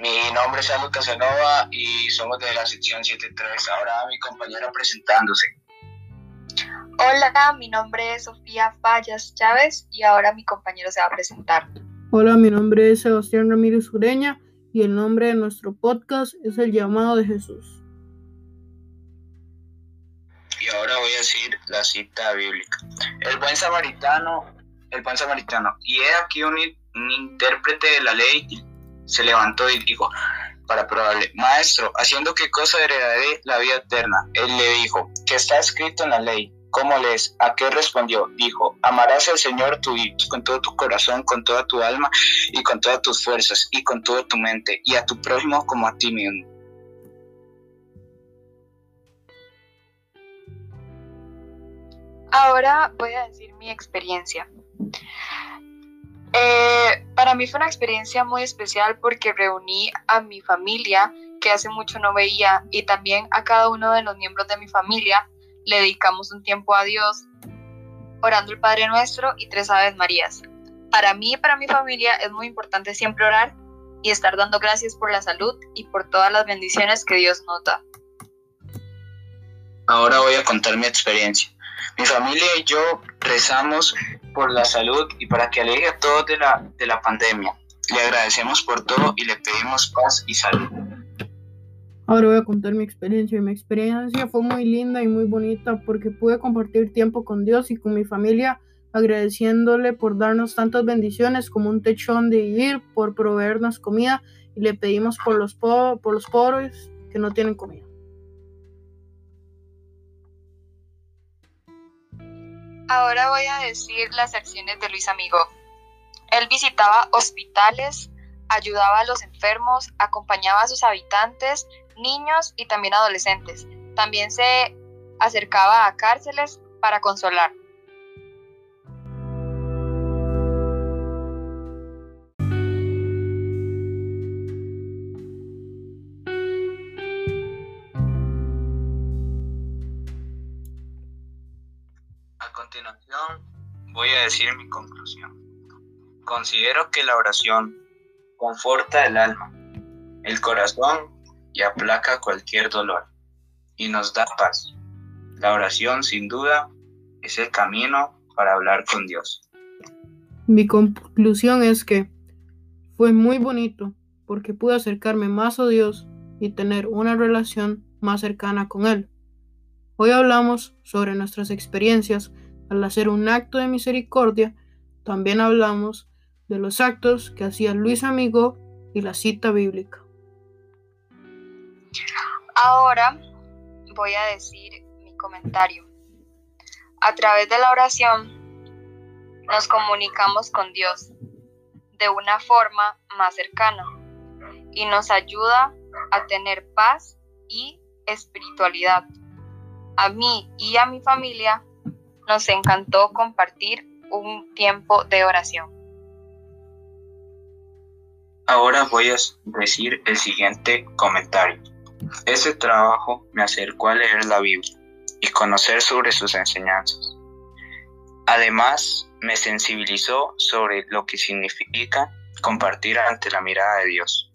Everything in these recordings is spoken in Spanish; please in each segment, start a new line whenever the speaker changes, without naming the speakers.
Mi nombre es Aldo Casanova y somos de la sección 73. Ahora mi compañera presentándose.
Hola, mi nombre es Sofía Fallas Chávez y ahora mi compañero se va a presentar.
Hola, mi nombre es Sebastián Ramírez Ureña y el nombre de nuestro podcast es El llamado de Jesús.
Y ahora voy a decir la cita bíblica. El buen samaritano, el buen samaritano, y he aquí un, un intérprete de la ley se levantó y dijo para probarle, Maestro, haciendo qué cosa heredaré la vida eterna. Él le dijo, ¿qué está escrito en la ley? ¿Cómo lees? ¿A qué respondió? Dijo, amarás al Señor tu Dios con todo tu corazón, con toda tu alma y con todas tus fuerzas y con toda tu mente y a tu prójimo como a ti mismo.
Ahora voy a decir mi experiencia. Eh, para mí fue una experiencia muy especial porque reuní a mi familia que hace mucho no veía y también a cada uno de los miembros de mi familia le dedicamos un tiempo a Dios orando el Padre Nuestro y tres Aves Marías. Para mí y para mi familia es muy importante siempre orar y estar dando gracias por la salud y por todas las bendiciones que Dios nos da.
Ahora voy a contar mi experiencia. Mi familia y yo rezamos por la salud y para que aleje a todos de la, de la pandemia. Le agradecemos por todo y le pedimos paz y salud.
Ahora voy a contar mi experiencia. Mi experiencia fue muy linda y muy bonita porque pude compartir tiempo con Dios y con mi familia, agradeciéndole por darnos tantas bendiciones como un techo donde vivir, por proveernos comida y le pedimos por los, por los pobres que no tienen comida.
Ahora voy a decir las acciones de Luis Amigo. Él visitaba hospitales, ayudaba a los enfermos, acompañaba a sus habitantes, niños y también adolescentes. También se acercaba a cárceles para consolar.
Voy a decir mi conclusión. Considero que la oración conforta el alma, el corazón y aplaca cualquier dolor y nos da paz. La oración sin duda es el camino para hablar con Dios.
Mi conclusión es que fue muy bonito porque pude acercarme más a Dios y tener una relación más cercana con Él. Hoy hablamos sobre nuestras experiencias al hacer un acto de misericordia. También hablamos de los actos que hacía Luis Amigo y la cita bíblica.
Ahora voy a decir mi comentario. A través de la oración nos comunicamos con Dios de una forma más cercana y nos ayuda a tener paz y espiritualidad. A mí y a mi familia nos encantó compartir un tiempo de oración.
Ahora voy a decir el siguiente comentario. Ese trabajo me acercó a leer la Biblia y conocer sobre sus enseñanzas. Además, me sensibilizó sobre lo que significa compartir ante la mirada de Dios.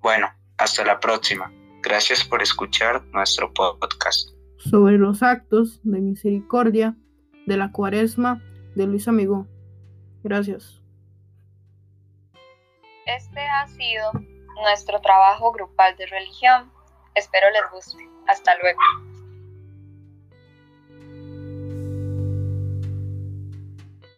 Bueno, hasta la próxima. Gracias por escuchar nuestro podcast.
Sobre los actos de misericordia de la cuaresma de Luis Amigo. Gracias.
Este ha sido nuestro trabajo grupal de religión Espero les guste. Hasta luego.